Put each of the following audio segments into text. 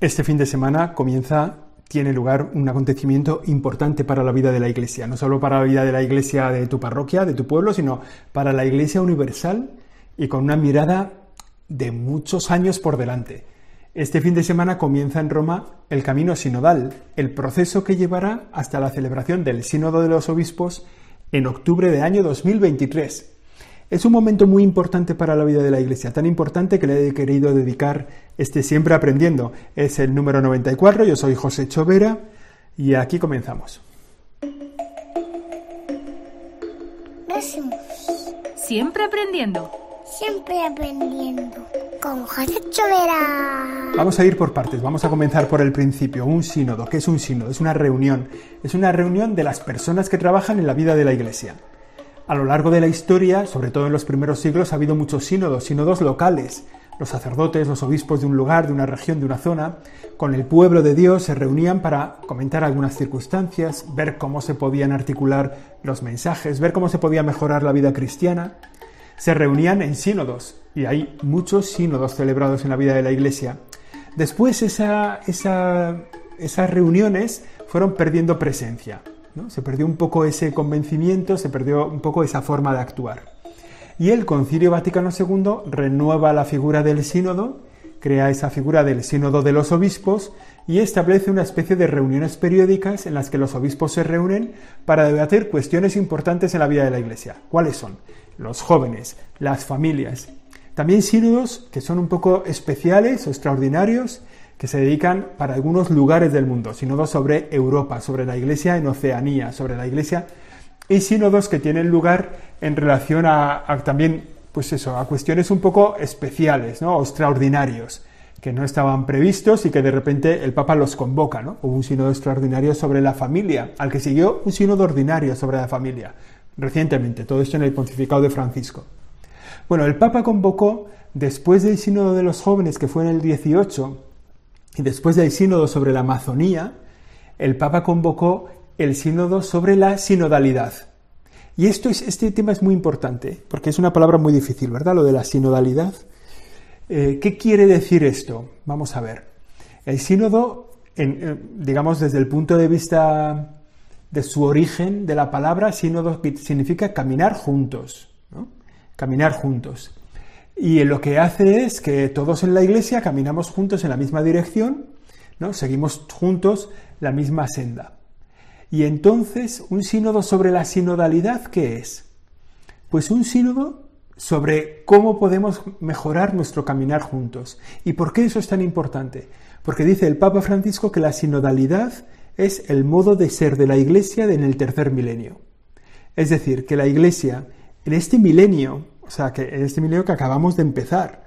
Este fin de semana comienza, tiene lugar un acontecimiento importante para la vida de la Iglesia, no solo para la vida de la Iglesia de tu parroquia, de tu pueblo, sino para la Iglesia universal y con una mirada de muchos años por delante. Este fin de semana comienza en Roma el camino sinodal, el proceso que llevará hasta la celebración del Sínodo de los Obispos en octubre de año 2023. Es un momento muy importante para la vida de la Iglesia, tan importante que le he querido dedicar este Siempre Aprendiendo. Es el número 94, yo soy José Chovera y aquí comenzamos. Siempre aprendiendo. Siempre aprendiendo. Con José Chovera. Vamos a ir por partes, vamos a comenzar por el principio. Un sínodo. ¿Qué es un sínodo? Es una reunión. Es una reunión de las personas que trabajan en la vida de la Iglesia. A lo largo de la historia, sobre todo en los primeros siglos, ha habido muchos sínodos, sínodos locales. Los sacerdotes, los obispos de un lugar, de una región, de una zona, con el pueblo de Dios se reunían para comentar algunas circunstancias, ver cómo se podían articular los mensajes, ver cómo se podía mejorar la vida cristiana. Se reunían en sínodos, y hay muchos sínodos celebrados en la vida de la Iglesia. Después esas reuniones fueron perdiendo presencia. Se perdió un poco ese convencimiento, se perdió un poco esa forma de actuar. Y el Concilio Vaticano II renueva la figura del sínodo, crea esa figura del sínodo de los obispos y establece una especie de reuniones periódicas en las que los obispos se reúnen para debatir cuestiones importantes en la vida de la Iglesia. ¿Cuáles son? Los jóvenes, las familias. También sínodos que son un poco especiales o extraordinarios que se dedican para algunos lugares del mundo, sínodos sobre Europa, sobre la Iglesia en Oceanía, sobre la Iglesia, y sínodos que tienen lugar en relación a, también, pues eso, a cuestiones un poco especiales, ¿no? O extraordinarios, que no estaban previstos y que de repente el Papa los convoca, ¿no? Hubo un sínodo extraordinario sobre la familia, al que siguió un sínodo ordinario sobre la familia, recientemente, todo esto en el pontificado de Francisco. Bueno, el Papa convocó, después del sínodo de los jóvenes, que fue en el 18, después del sínodo sobre la Amazonía, el Papa convocó el sínodo sobre la sinodalidad. Y esto es, este tema es muy importante, porque es una palabra muy difícil, ¿verdad? Lo de la sinodalidad. Eh, ¿Qué quiere decir esto? Vamos a ver. El sínodo, eh, digamos, desde el punto de vista de su origen de la palabra, sínodo significa caminar juntos. Caminar juntos. Y lo que hace es que todos en la iglesia caminamos juntos en la misma dirección, ¿no? Seguimos juntos la misma senda. Y entonces, un sínodo sobre la sinodalidad, ¿qué es? Pues un sínodo sobre cómo podemos mejorar nuestro caminar juntos. ¿Y por qué eso es tan importante? Porque dice el Papa Francisco que la sinodalidad es el modo de ser de la Iglesia en el tercer milenio. Es decir, que la Iglesia en este milenio o sea, que en este milenio que acabamos de empezar,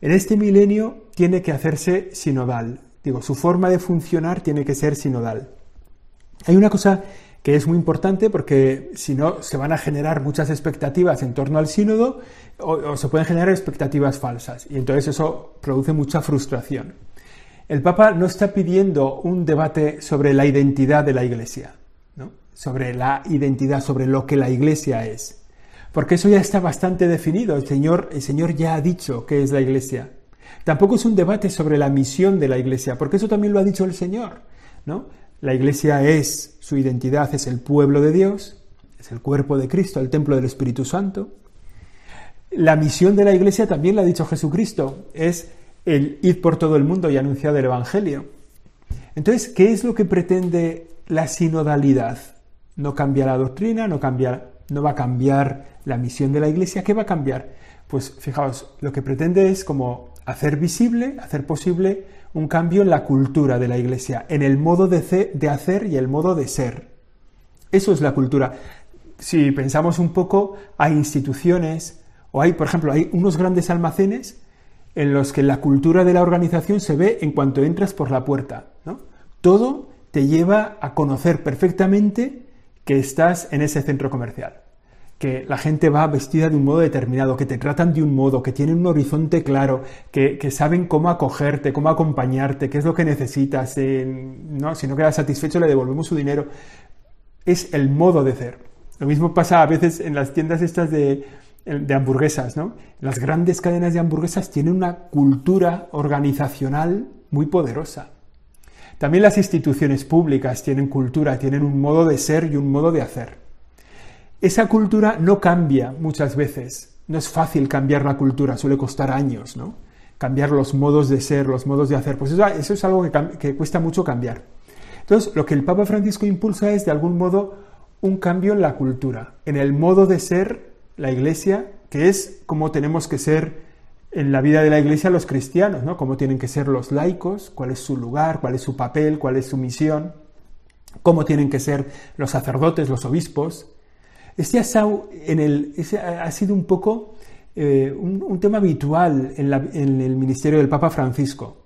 en este milenio tiene que hacerse sinodal. Digo, su forma de funcionar tiene que ser sinodal. Hay una cosa que es muy importante porque si no se van a generar muchas expectativas en torno al sínodo o, se pueden generar expectativas falsas y entonces eso produce mucha frustración. El Papa no está pidiendo un debate sobre la identidad de la Iglesia, ¿no? sobre la identidad, sobre lo que la Iglesia es porque eso ya está bastante definido. El Señor, el Señor ya ha dicho qué es la Iglesia. Tampoco es un debate sobre la misión de la Iglesia, porque eso también lo ha dicho el Señor. ¿no? La Iglesia es, su identidad es el pueblo de Dios, es el cuerpo de Cristo, el templo del Espíritu Santo. La misión de la Iglesia también la ha dicho Jesucristo, es el ir por todo el mundo y anunciar el Evangelio. Entonces, ¿qué es lo que pretende la sinodalidad? No cambia la doctrina, no cambia no va a cambiar la misión de la Iglesia. ¿Qué va a cambiar? Pues fijaos, lo que pretende es como hacer visible, hacer posible un cambio en la cultura de la Iglesia, en el modo de, de hacer y el modo de ser. Eso es la cultura. Si pensamos un poco, hay instituciones, o hay, por ejemplo, hay unos grandes almacenes en los que la cultura de la organización se ve en cuanto entras por la puerta. ¿no? Todo te lleva a conocer perfectamente que estás en ese centro comercial, que la gente va vestida de un modo determinado, que te tratan de un modo, que tienen un horizonte claro, que, saben cómo acogerte, cómo acompañarte, qué es lo que necesitas, ¿no? si no quedas satisfecho le devolvemos su dinero. Es el modo de ser. Lo mismo pasa a veces en las tiendas estas de, de hamburguesas, ¿no? Las grandes cadenas de hamburguesas tienen una cultura organizacional muy poderosa También las instituciones públicas tienen cultura, tienen un modo de ser y un modo de hacer. Esa cultura no cambia muchas veces. No es fácil cambiar la cultura, suele costar años, ¿no? Cambiar los modos de ser, los modos de hacer. Pues eso, es algo que, que cuesta mucho cambiar. Entonces, lo que el Papa Francisco impulsa es, de algún modo, un cambio en la cultura, en el modo de ser la Iglesia, que es como tenemos que ser en la vida de la Iglesia los cristianos, ¿no? Cómo tienen que ser los laicos, cuál es su lugar, cuál es su papel, cuál es su misión, cómo tienen que ser los sacerdotes, los obispos. Este en el, ha sido un poco eh, un, tema habitual en, el ministerio del Papa Francisco.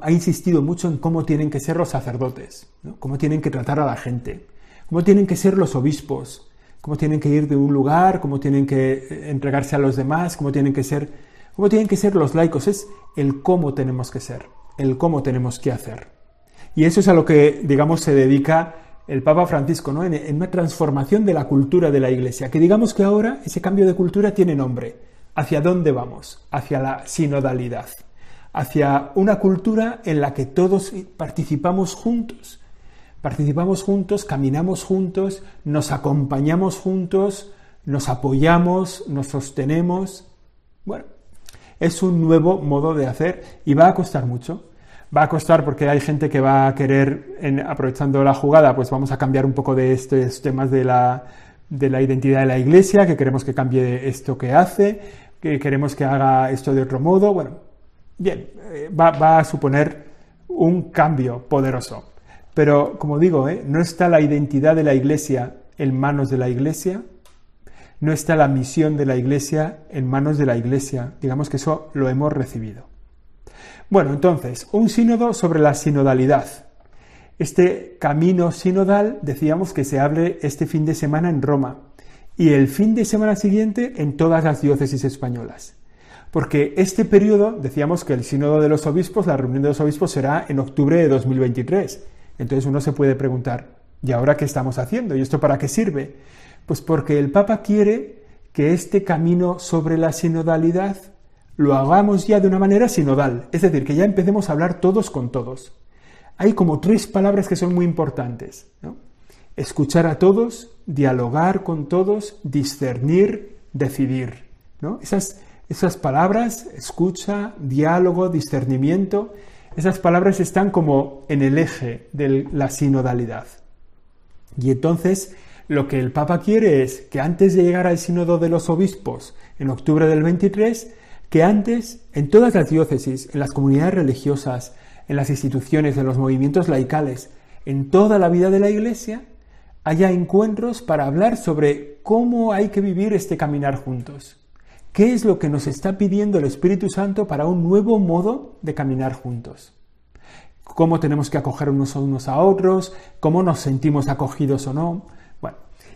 Ha insistido mucho en cómo tienen que ser los sacerdotes, cómo tienen que tratar a la gente, cómo tienen que ser los obispos, cómo tienen que ir de un lugar, cómo tienen que eh, entregarse a los demás, cómo tienen que ser ¿Cómo tienen que ser los laicos? Es el cómo tenemos que ser, el cómo tenemos que hacer. Y eso es a lo que, digamos, se dedica el Papa Francisco, ¿no? En, una transformación de la cultura de la Iglesia. Que digamos que ahora ese cambio de cultura tiene nombre. ¿Hacia dónde vamos? Hacia la sinodalidad. Hacia una cultura en la que todos participamos juntos. Participamos juntos, caminamos juntos, nos acompañamos juntos, nos apoyamos, nos sostenemos. Bueno, es un nuevo modo de hacer y va a costar mucho. Va a costar porque hay gente que va a querer, aprovechando la jugada, pues vamos a cambiar un poco de estos temas de la, de la identidad de la iglesia, que queremos que cambie esto que hace, que queremos que haga esto de otro modo. Bueno, bien, eh, va, a suponer un cambio poderoso. Pero, como digo, ¿eh? no está la identidad de la iglesia en manos de la iglesia, no está la misión de la Iglesia en manos de la Iglesia. Digamos que eso lo hemos recibido. Bueno, entonces, un sínodo sobre la sinodalidad. Este camino sinodal decíamos que se abre este fin de semana en Roma y el fin de semana siguiente en todas las diócesis españolas. Porque este periodo, decíamos que el sínodo de los obispos, la reunión de los obispos será en octubre de 2023. Entonces uno se puede preguntar, ¿y ahora qué estamos haciendo? ¿Y esto para qué sirve? Pues porque el Papa quiere que este camino sobre la sinodalidad lo hagamos ya de una manera sinodal, es decir, que ya empecemos a hablar todos con todos. Hay como tres palabras que son muy importantes. Escuchar a todos, dialogar con todos, discernir, decidir. Esas, esas palabras, escucha, diálogo, discernimiento, esas palabras están como en el eje de la sinodalidad. Y entonces lo que el Papa quiere es que antes de llegar al sínodo de los obispos en octubre del 23, que antes en todas las diócesis, en las comunidades religiosas, en las instituciones, en los movimientos laicales, en toda la vida de la Iglesia, haya encuentros para hablar sobre cómo hay que vivir este caminar juntos. ¿Qué es lo que nos está pidiendo el Espíritu Santo para un nuevo modo de caminar juntos? ¿Cómo tenemos que acoger unos a unos a otros? ¿Cómo nos sentimos acogidos o no?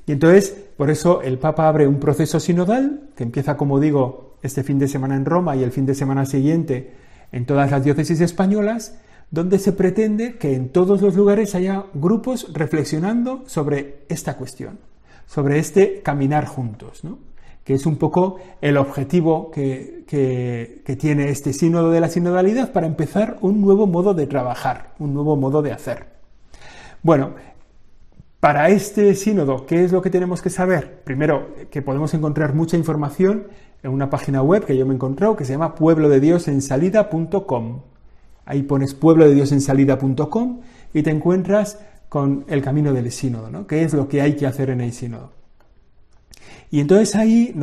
Y entonces, por eso el Papa abre un proceso sinodal que empieza, como digo, este fin de semana en Roma y el fin de semana siguiente en todas las diócesis españolas, donde se pretende que en todos los lugares haya grupos reflexionando sobre esta cuestión, sobre este caminar juntos, ¿no? que es un poco el objetivo que, que, tiene este sínodo de la sinodalidad para empezar un nuevo modo de trabajar, un nuevo modo de hacer. Bueno, para este sínodo, ¿qué es lo que tenemos que saber? Primero, que podemos encontrar mucha información en una página web que yo me he encontrado que se llama pueblodediosensalida.com. Ahí pones pueblodediosensalida.com y te encuentras con el camino del sínodo, ¿no? ¿Qué es lo que hay que hacer en el sínodo? Y entonces ahí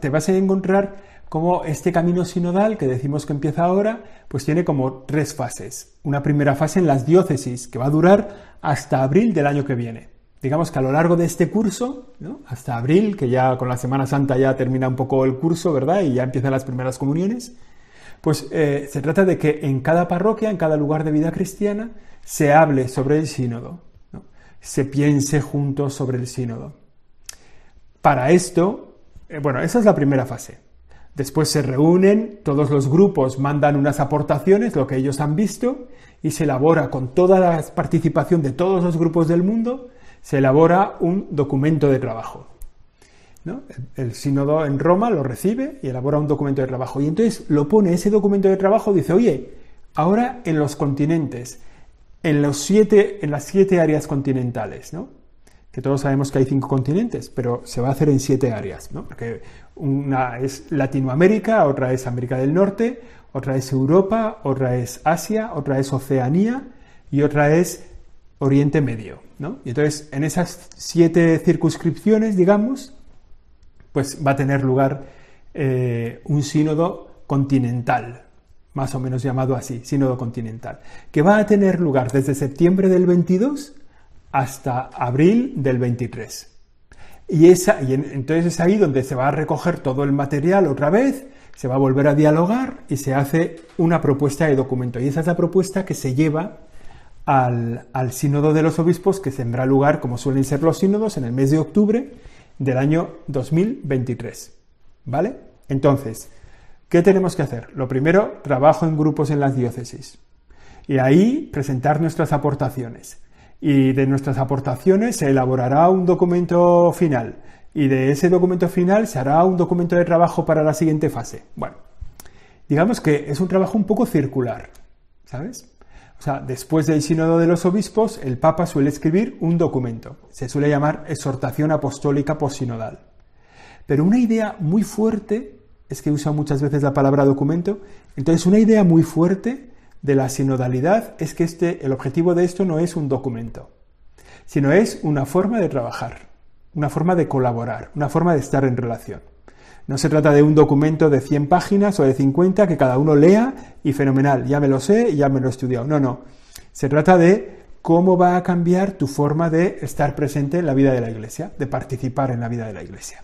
te vas a encontrar como este camino sinodal que decimos que empieza ahora, pues tiene como tres fases. Una primera fase en las diócesis, que va a durar hasta abril del año que viene digamos que a lo largo de este curso, hasta abril, que ya con la Semana Santa ya termina un poco el curso, ¿verdad? Y ya empiezan las primeras comuniones, pues eh, se trata de que en cada parroquia, en cada lugar de vida cristiana, se hable sobre el sínodo, se piense juntos sobre el sínodo. Para esto, eh, bueno, esa es la primera fase. Después se reúnen, todos los grupos mandan unas aportaciones, lo que ellos han visto, y se elabora con toda la participación de todos los grupos del mundo se elabora un documento de trabajo. El, sínodo en Roma lo recibe y elabora un documento de trabajo. Y entonces lo pone ese documento de trabajo, dice, oye, ahora en los continentes, en, los siete, en las siete áreas continentales, ¿no? que todos sabemos que hay cinco continentes, pero se va a hacer en siete áreas, ¿no? porque una es Latinoamérica, otra es América del Norte, otra es Europa, otra es Asia, otra es Oceanía y otra es Oriente Medio. ¿no? Y entonces, en esas siete circunscripciones, digamos, pues va a tener lugar eh, un sínodo continental, más o menos llamado así, sínodo continental, que va a tener lugar desde septiembre del 22 hasta abril del 23. Y, esa, y entonces es ahí donde se va a recoger todo el material otra vez, se va a volver a dialogar y se hace una propuesta de documento. Y esa es la propuesta que se lleva al, al sínodo de los obispos que tendrá lugar, como suelen ser los sínodos, en el mes de octubre del año 2023. ¿Vale? Entonces, ¿qué tenemos que hacer? Lo primero, trabajo en grupos en las diócesis. Y ahí presentar nuestras aportaciones y de nuestras aportaciones se elaborará un documento final y de ese documento final se hará un documento de trabajo para la siguiente fase. Bueno, digamos que es un trabajo un poco circular, ¿sabes? O sea, después del sínodo de los obispos, el Papa suele escribir un documento. Se suele llamar exhortación apostólica posinodal. Pero una idea muy fuerte, es que usa muchas veces la palabra documento, entonces una idea muy fuerte de la sinodalidad es que este, el objetivo de esto no es un documento, sino es una forma de trabajar, una forma de colaborar, una forma de estar en relación. No se trata de un documento de 100 páginas o de 50 que cada uno lea y fenomenal, ya me lo sé ya me lo he estudiado. No, no. Se trata de cómo va a cambiar tu forma de estar presente en la vida de la Iglesia, de participar en la vida de la Iglesia.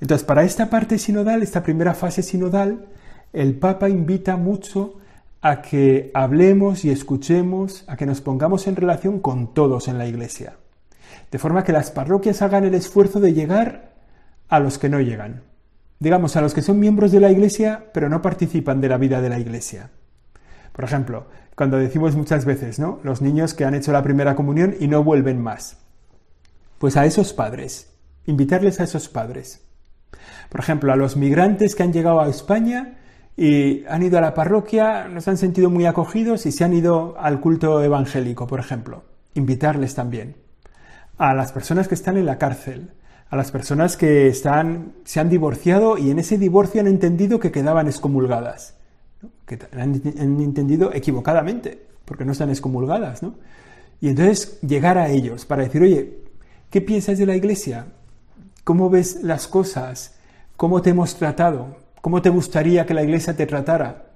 Entonces, para esta parte sinodal, esta primera fase sinodal, el Papa invita mucho a que hablemos y escuchemos, a que nos pongamos en relación con todos en la iglesia. De forma que las parroquias hagan el esfuerzo de llegar a los que no llegan. Digamos, a los que son miembros de la iglesia, pero no participan de la vida de la iglesia. Por ejemplo, cuando decimos muchas veces, ¿no? Los niños que han hecho la primera comunión y no vuelven más. Pues a esos padres, invitarles a esos padres. Por ejemplo, a los migrantes que han llegado a España y han ido a la parroquia, nos han sentido muy acogidos y se han ido al culto evangélico, por ejemplo. Invitarles también. A las personas que están en la cárcel, a las personas que están, se han divorciado y en ese divorcio han entendido que quedaban excomulgadas, que han, entendido equivocadamente, porque no están excomulgadas, ¿no? Y entonces llegar a ellos para decir, oye, ¿qué piensas de la iglesia? ¿Cómo ves las cosas? ¿Cómo te hemos tratado? ¿Cómo te gustaría que la iglesia te tratara?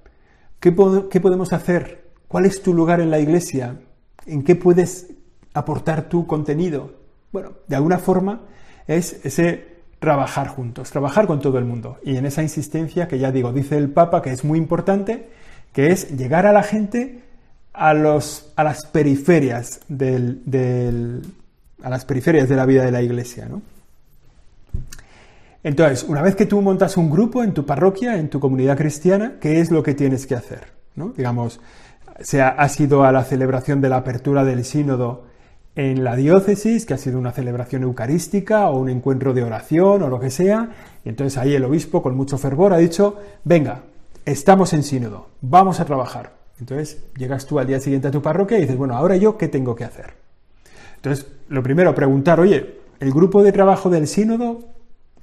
¿Qué, podemos hacer? ¿Cuál es tu lugar en la iglesia? ¿En qué puedes aportar tu contenido? Bueno, de alguna forma es ese trabajar juntos, trabajar con todo el mundo. Y en esa insistencia que ya digo, dice el Papa, que es muy importante, que es llegar a la gente a, los, a las periferias del, a las periferias de la vida de la iglesia, ¿no? Entonces, una vez que tú montas un grupo en tu parroquia, en tu comunidad cristiana, ¿qué es lo que tienes que hacer? ¿No? Digamos, sea, ha sido a la celebración de la apertura del sínodo en la diócesis, que ha sido una celebración eucarística o un encuentro de oración o lo que sea, y entonces ahí el obispo con mucho fervor ha dicho, venga, estamos en sínodo, vamos a trabajar. Entonces llegas tú al día siguiente a tu parroquia y dices, bueno, ahora yo, ¿qué tengo que hacer? Entonces, lo primero, preguntar, oye, ¿el grupo de trabajo del sínodo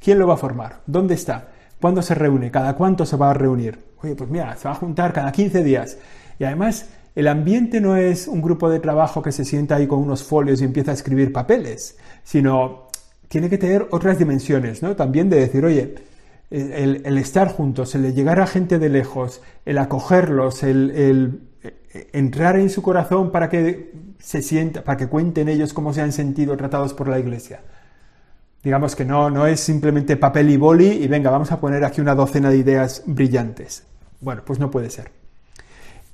¿Quién lo va a formar? ¿Dónde está? ¿Cuándo se reúne? ¿Cada cuánto se va a reunir? Oye, pues mira, se va a juntar cada 15 días. Y además, el ambiente no es un grupo de trabajo que se sienta ahí con unos folios y empieza a escribir papeles, sino tiene que tener otras dimensiones, ¿no? También de decir, oye, el, estar juntos, el llegar a gente de lejos, el acogerlos, el, el entrar en su corazón para que se sienta, para que cuenten ellos cómo se han sentido tratados por la iglesia. Digamos que no, no es simplemente papel y boli y venga, vamos a poner aquí una docena de ideas brillantes. Bueno, pues no puede ser.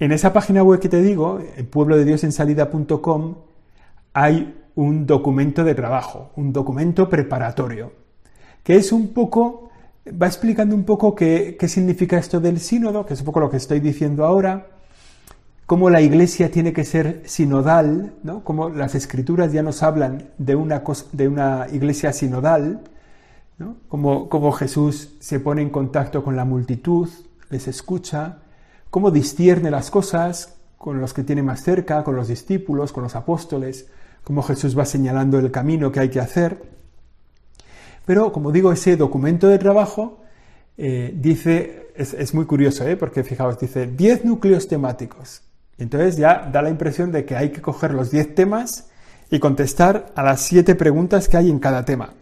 En esa página web que te digo, pueblo de Dios en salida.com, hay un documento de trabajo, un documento preparatorio, que es un poco, va explicando un poco qué, significa esto del sínodo, que es un poco lo que estoy diciendo ahora, cómo la iglesia tiene que ser sinodal, ¿no? Cómo las escrituras ya nos hablan de una, de una iglesia sinodal, ¿no? Cómo, Jesús se pone en contacto con la multitud, les escucha, cómo discierne las cosas, con los que tiene más cerca, con los discípulos, con los apóstoles, cómo Jesús va señalando el camino que hay que hacer. Pero, como digo, ese documento de trabajo eh, dice, es, muy curioso, ¿eh? porque fijaos, dice 10 núcleos temáticos. Entonces ya da la impresión de que hay que coger los 10 temas y contestar a las 7 preguntas que hay en cada tema.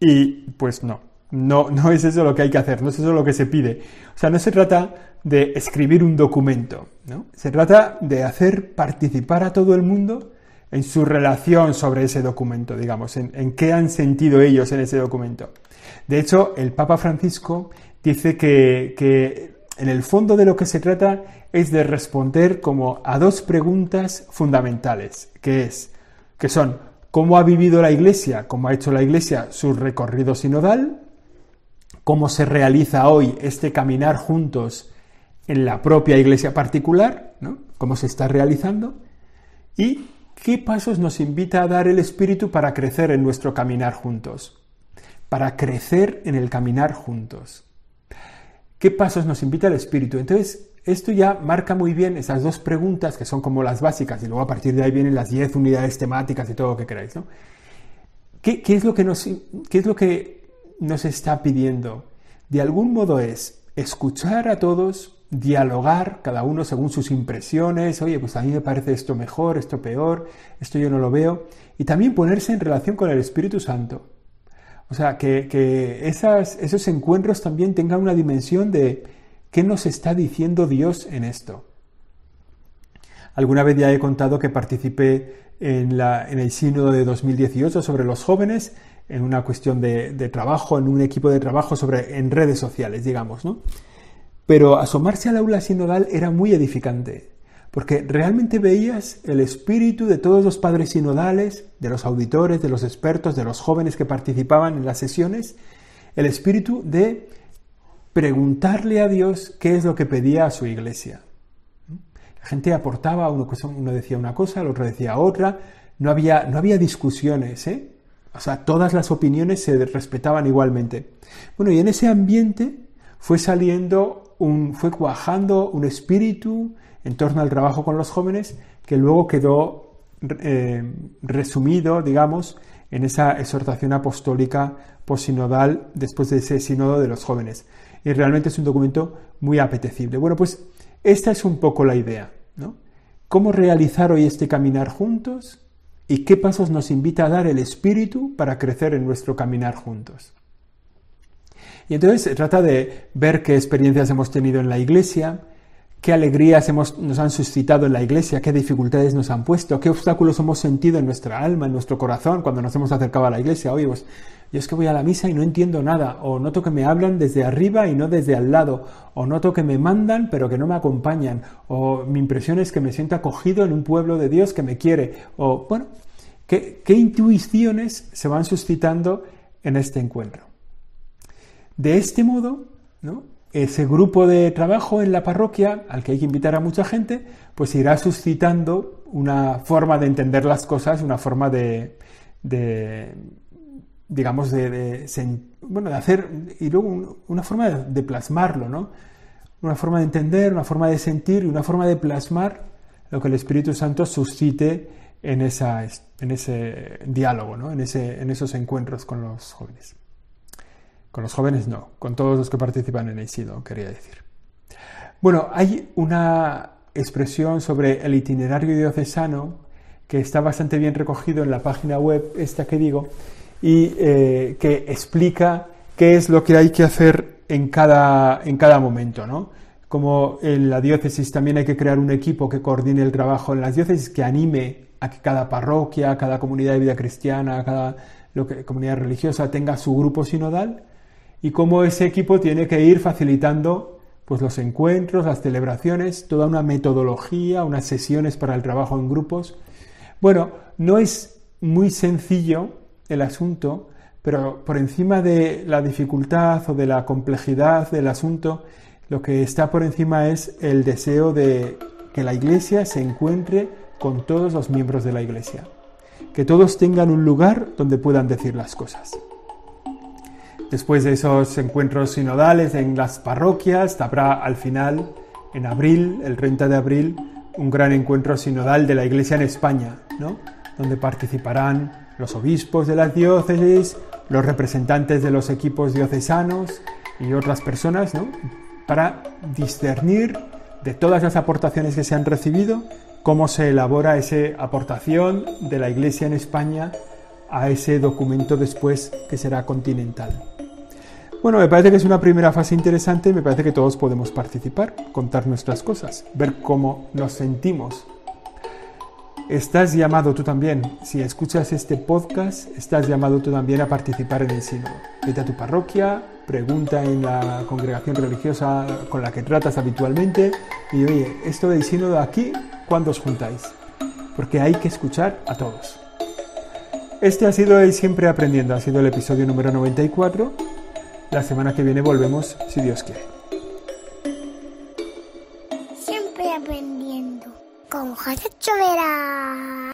Y pues no, no, no es eso lo que hay que hacer, no es eso lo que se pide. O sea, no se trata de escribir un documento, ¿no? Se trata de hacer participar a todo el mundo en su relación sobre ese documento, digamos, en, qué han sentido ellos en ese documento. De hecho, el Papa Francisco dice que, que en el fondo de lo que se trata es de responder como a dos preguntas fundamentales, que es, que son, ¿cómo ha vivido la Iglesia? ¿Cómo ha hecho la Iglesia su recorrido sinodal? ¿Cómo se realiza hoy este caminar juntos en la propia Iglesia particular? ¿no? ¿Cómo se está realizando? Y ¿Qué pasos nos invita a dar el Espíritu para crecer en nuestro caminar juntos? Para crecer en el caminar juntos. ¿Qué pasos nos invita el Espíritu? Entonces, esto ya marca muy bien esas dos preguntas que son como las básicas y luego a partir de ahí vienen las diez unidades temáticas y todo lo que queráis. ¿no? ¿Qué, es lo que nos, ¿Qué es lo que nos está pidiendo? De algún modo es escuchar a todos, dialogar, cada uno según sus impresiones, oye, pues a mí me parece esto mejor, esto peor, esto yo no lo veo, y también ponerse en relación con el Espíritu Santo. O sea, que, esos encuentros también tengan una dimensión de qué nos está diciendo Dios en esto. Alguna vez ya he contado que participé en, la, en el sínodo de 2018 sobre los jóvenes, en una cuestión de, trabajo, en un equipo de trabajo sobre, en redes sociales, digamos, ¿no? Pero asomarse al aula sinodal era muy edificante, porque realmente veías el espíritu de todos los padres sinodales, de los auditores, de los expertos, de los jóvenes que participaban en las sesiones, el espíritu de preguntarle a Dios qué es lo que pedía a su iglesia. La gente aportaba, uno, uno decía una cosa, el otro decía otra, no había, no había discusiones, ¿eh? O sea, todas las opiniones se respetaban igualmente. Bueno, y en ese ambiente fue saliendo fue cuajando un espíritu en torno al trabajo con los jóvenes que luego quedó eh, resumido, digamos, en esa exhortación apostólica posinodal después de ese sínodo de los jóvenes. Y realmente es un documento muy apetecible. Bueno, pues esta es un poco la idea, ¿no? ¿Cómo realizar hoy este caminar juntos? ¿Y qué pasos nos invita a dar el Espíritu para crecer en nuestro caminar juntos? Y entonces se trata de ver qué experiencias hemos tenido en la iglesia, qué alegrías nos han suscitado en la iglesia, qué dificultades nos han puesto, qué obstáculos hemos sentido en nuestra alma, en nuestro corazón cuando nos hemos acercado a la iglesia. Oye, pues yo es que voy a la misa y no entiendo nada, o noto que me hablan desde arriba y no desde al lado, o noto que me mandan pero que no me acompañan, o mi impresión es que me siento acogido en un pueblo de Dios que me quiere, o bueno, qué, qué intuiciones se van suscitando en este encuentro. De este modo, ese grupo de trabajo en la parroquia, al que hay que invitar a mucha gente, pues irá suscitando una forma de entender las cosas, una forma de, digamos, de, bueno, de hacer, y luego una forma de, plasmarlo, ¿no? Una forma de entender, una forma de sentir y una forma de plasmar lo que el Espíritu Santo suscite en, esa, en ese diálogo, ¿no? en, ese, en esos encuentros con los jóvenes. Con los jóvenes no, con todos los que participan en el SIDO, quería decir. Bueno, hay una expresión sobre el itinerario diocesano que está bastante bien recogido en la página web, esta que digo, y eh, que explica qué es lo que hay que hacer en cada, en cada momento, ¿no? Como en la diócesis también hay que crear un equipo que coordine el trabajo en las diócesis, que anime a que cada parroquia, cada comunidad de vida cristiana, cada comunidad religiosa tenga su grupo sinodal y cómo ese equipo tiene que ir facilitando pues los encuentros, las celebraciones, toda una metodología, unas sesiones para el trabajo en grupos. Bueno, no es muy sencillo el asunto, pero por encima de la dificultad o de la complejidad del asunto, lo que está por encima es el deseo de que la Iglesia se encuentre con todos los miembros de la Iglesia, que todos tengan un lugar donde puedan decir las cosas. Después de esos encuentros sinodales en las parroquias, habrá al final, en abril, el 30 de abril, un gran encuentro sinodal de la Iglesia en España, ¿no? donde participarán los obispos de las diócesis, los representantes de los equipos diocesanos y otras personas, ¿no? para discernir de todas las aportaciones que se han recibido, cómo se elabora esa aportación de la Iglesia en España a ese documento después que será continental. Bueno, me parece que es una primera fase interesante me parece que todos podemos participar, contar nuestras cosas, ver cómo nos sentimos. Estás llamado tú también, si escuchas este podcast, estás llamado tú también a participar en el sínodo. Vete a tu parroquia, pregunta en la congregación religiosa con la que tratas habitualmente y oye, esto del sínodo aquí, ¿cuándo os juntáis? Porque hay que escuchar a todos. Este ha sido el Siempre Aprendiendo, ha sido el episodio número 94. La semana que viene volvemos, si Dios quiere. Siempre aprendiendo. Con José Chovera.